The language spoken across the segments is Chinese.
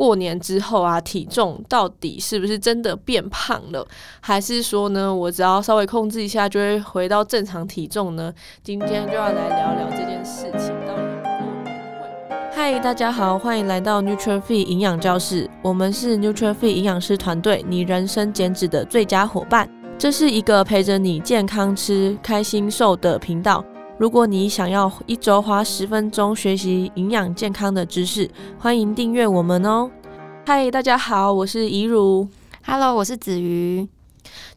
过年之后啊，体重到底是不是真的变胖了，还是说呢，我只要稍微控制一下就会回到正常体重呢？今天就要来聊聊这件事情。到底过年会？嗨，大家好，欢迎来到 Nuture Fit 营养教室，我们是 Nuture Fit 营养师团队，你人生减脂的最佳伙伴。这是一个陪着你健康吃、开心瘦的频道。如果你想要一周花十分钟学习营养健康的知识，欢迎订阅我们哦。嗨，大家好，我是怡如。Hello，我是子瑜。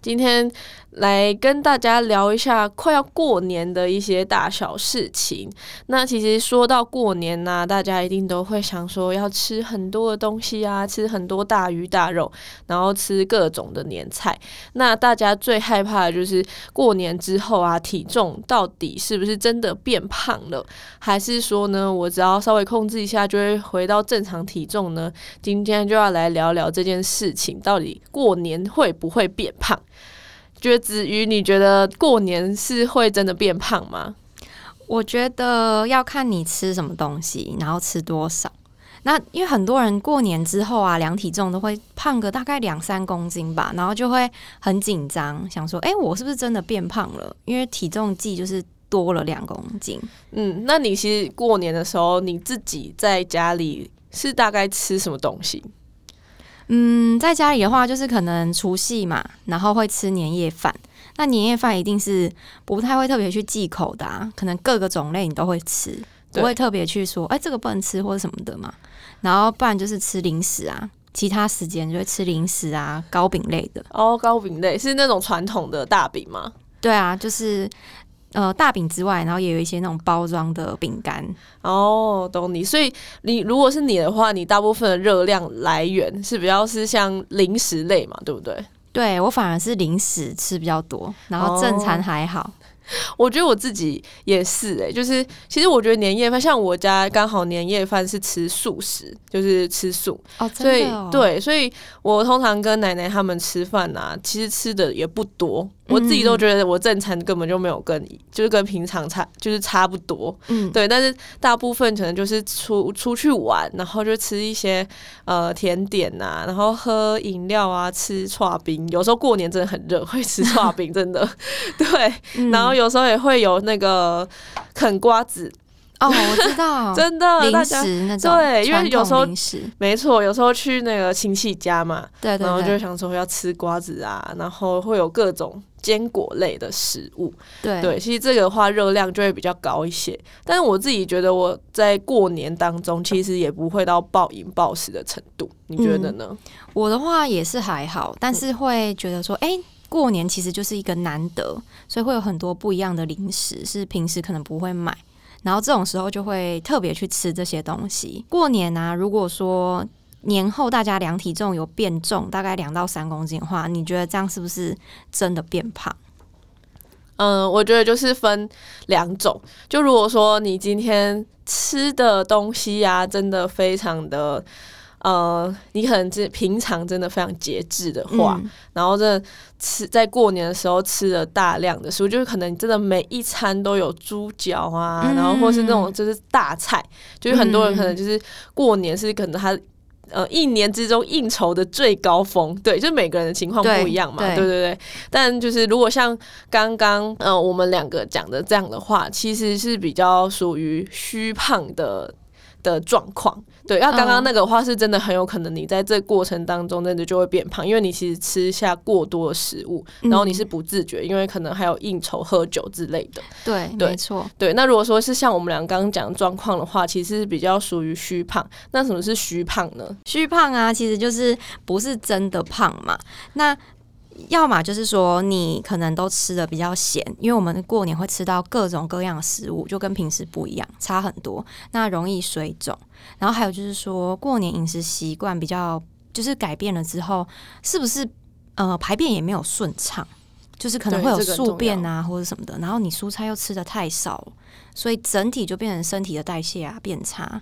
今天来跟大家聊一下快要过年的一些大小事情。那其实说到过年呢、大家一定都会想说要吃很多的东西啊，吃很多大鱼大肉，然后吃各种的年菜。那大家最害怕的就是过年之后啊，体重到底是不是真的变胖了，还是说呢，我只要稍微控制一下就会回到正常体重呢？今天就要来聊聊这件事情，到底过年会不会变胖？觉得子瑜，你觉得过年是会真的变胖吗？我觉得要看你吃什么东西，然后吃多少。那因为很多人过年之后啊，量体重都会胖个大概两三公斤吧，然后就会很紧张，想说：“诶，我是不是真的变胖了？”因为体重计就是多了两公斤。嗯，那你其实过年的时候，你自己在家里是大概吃什么东西？嗯，在家里的话，就是可能除夕嘛，然后会吃年夜饭。那年夜饭一定是不太会特别去忌口的啊，可能各个种类你都会吃，不会特别去说，哎，这个不能吃或者什么的嘛。然后不然就是吃零食啊，其他时间就会吃零食啊，糕饼类的。哦，糕饼类是那种传统的大饼吗？对啊，就是。呃，大饼之外，然后也有一些那种包装的饼干。哦，懂你。所以你如果是你的话，你大部分的热量来源是比较是像零食类嘛，对不对？对，我反而是零食吃比较多，然后正餐还好。哦 我觉得我自己也是哎、欸，就是其实我觉得年夜饭，像我家刚好年夜饭是吃素食，就是吃素哦，所以对，所以我通常跟奶奶他们吃饭呐、啊，其实吃的也不多，我自己都觉得我正餐根本就没有跟，就是跟平常差，就是差不多，嗯，对，但是大部分可能就是出出去玩，然后就吃一些呃甜点呐、啊，然后喝饮料啊，吃串冰，有时候过年真的很热，会吃串 冰，真的，对，嗯、然后。有时候也会有那个啃瓜子哦，我知道，真的零食那种，对，因为有时候零食。没错，有时候去那个亲戚家嘛，对，然后就想说要吃瓜子啊，然后会有各种坚果类的食物，对对，其实这个的话热量就会比较高一些。但是我自己觉得我在过年当中其实也不会到暴饮暴食的程度，你觉得呢？嗯，我的话也是还好，但是会觉得说，哎。过年其实就是一个难得，所以会有很多不一样的零食是平时可能不会买，然后这种时候就会特别去吃这些东西。过年啊，如果说年后大家量体重有变重，大概两到三公斤的话，你觉得这样是不是真的变胖？嗯，我觉得就是分两种。就如果说你今天吃的东西呀、啊，真的非常的。呃，你可能是平常真的非常节制的话，嗯、然后这吃在过年的时候吃了大量的食物，就是可能真的每一餐都有猪脚啊，嗯、然后或是那种就是大菜，就是很多人可能就是过年是可能他呃一年之中应酬的最高峰，对，就是每个人的情况不一样嘛，对，对对对。但就是如果像刚刚呃我们两个讲的这样的话，其实是比较属于虚胖的。的状况，对，那刚刚那个话是真的很有可能，你在这过程当中真的就会变胖，因为你其实吃下过多的食物，然后你是不自觉，嗯、因为可能还有应酬、喝酒之类的。对，对没错。对，那如果说是像我们俩刚刚讲的状况的话，其实是比较属于虚胖。那什么是虚胖呢？虚胖啊，其实就是不是真的胖嘛。那要么就是说你可能都吃的比较咸，因为我们过年会吃到各种各样的食物，就跟平时不一样，差很多，那容易水肿。然后还有就是说过年饮食习惯比较就是改变了之后，是不是呃排便也没有顺畅，就是可能会有宿便啊或者什么的。然后你蔬菜又吃的太少，所以整体就变成身体的代谢啊变差，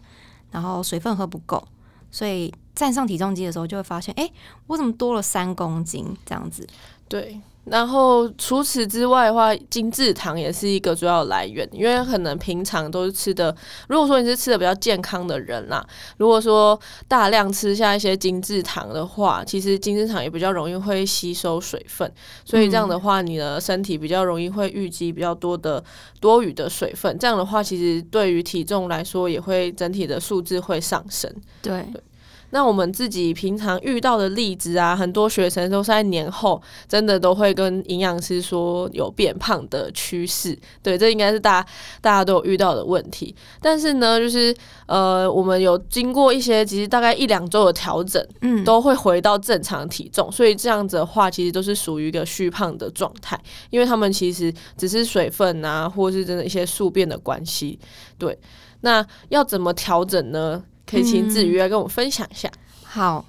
然后水分喝不够。所以站上体重机的时候，就会发现，哎、我怎么多了三公斤这样子？对，然后除此之外的话，精制糖也是一个主要来源，因为可能平常都是吃的。如果说你是吃的比较健康的人啦，如果说大量吃下一些精制糖的话，其实精制糖也比较容易会吸收水分，所以这样的话，你的身体比较容易会淤积比较多的多余的水分。这样的话，其实对于体重来说，也会整体的数字会上升。对。对那我们自己平常遇到的例子啊，很多学生都是在年后真的都会跟营养师说有变胖的趋势，对，这应该是大家大家都有遇到的问题。但是呢，就是呃，我们有经过一些其实大概一两周的调整，嗯，都会回到正常体重，所以这样子的话，其实都是属于一个虚胖的状态，因为他们其实只是水分啊，或是真的一些宿便的关系。对，那要怎么调整呢？可以请子瑜来跟我们分享一下。嗯。好，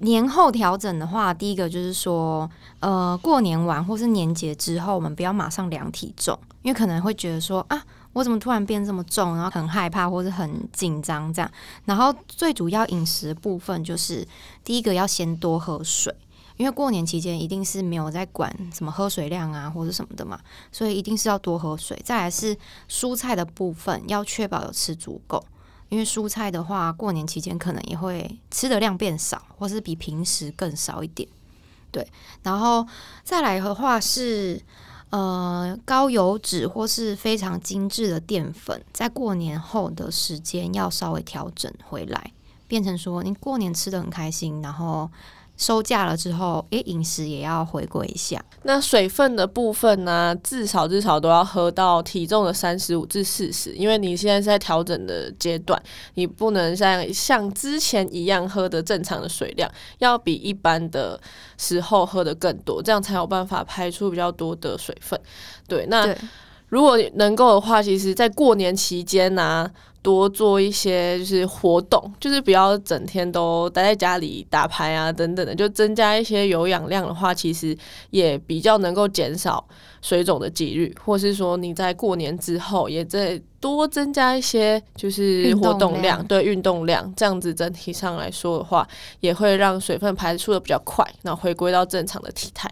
年后调整的话，第一个就是说，呃，过年完或是年节之后，我们不要马上量体重，因为可能会觉得说啊，我怎么突然变这么重，然后很害怕或是很紧张这样。然后最主要饮食部分就是，第一个要先多喝水，因为过年期间一定是没有在管什么喝水量啊或者什么的嘛，所以一定是要多喝水。再来是蔬菜的部分，要确保有吃足够。因为蔬菜的话，过年期间可能也会吃的量变少，或是比平时更少一点。对，然后再来的话是，呃，高油脂或是非常精致的淀粉，在过年后的时间要稍微调整回来，变成说你过年吃的很开心，然后。收假了之后，诶，饮食也要回归一下。那水分的部分呢、啊，至少至少都要喝到体重的三十五至四十，因为你现在是在调整的阶段，你不能像像之前一样喝的正常的水量，要比一般的时候喝的更多，这样才有办法排出比较多的水分。对，那如果能够的话，其实在过年期间呢、啊。多做一些就是活动，就是不要整天都待在家里打牌啊等等的，就增加一些有氧量的话，其实也比较能够减少水肿的几率，或是说你在过年之后也在多增加一些就是活动量，对运动量，这样子整体上来说的话，也会让水分排出的比较快，然后回归到正常的体态。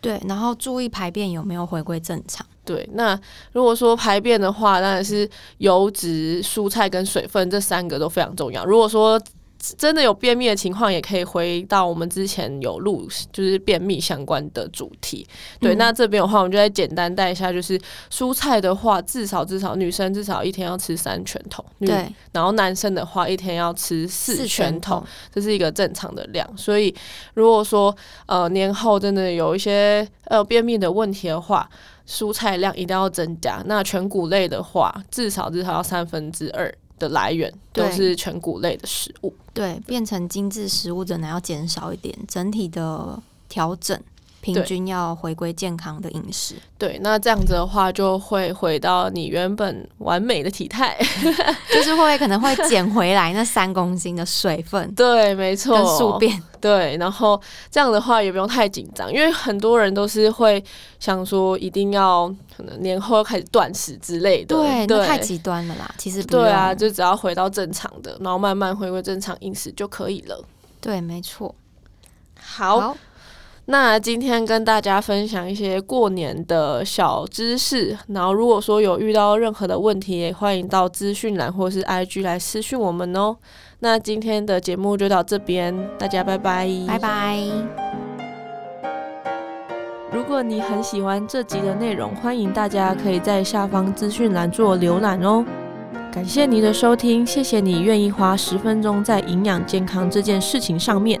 对，然后注意排便有没有回归正常。对，那如果说排便的话，当然是油脂、蔬菜跟水分这三个都非常重要。如果说真的有便秘的情况，也可以回到我们之前有录，就是便秘相关的主题。对，嗯、那这边的话，我们就再简单带一下，就是蔬菜的话，至少至少女生至少一天要吃三拳头，对，然后男生的话一天要吃四拳头，这是一个正常的量。所以如果说呃年后真的有一些呃便秘的问题的话，蔬菜量一定要增加。那全谷类的话，至少至少要三分之二。的来源都是全谷类的食物，对，变成精致食物真的要减少一点，整体的调整。平均要回归健康的饮食，对，那这样子的话就会回到你原本完美的体态，就是会可能会减回来那三公斤的水分，对，没错，宿便，对，然后这样的话也不用太紧张，因为很多人都是会想说一定要可能年后要开始断食之类的，对，对，太极端了啦，其实对啊，就只要回到正常的，然后慢慢回归正常饮食就可以了，对，没错，好。好那今天跟大家分享一些过年的小知识，然后如果说有遇到任何的问题，也欢迎到资讯栏或是 IG 来私讯我们哦。那今天的节目就到这边，大家拜拜，拜拜。如果你很喜欢这集的内容，欢迎大家可以在下方资讯栏做浏览哦。感谢你的收听，谢谢你愿意花十分钟在营养健康这件事情上面。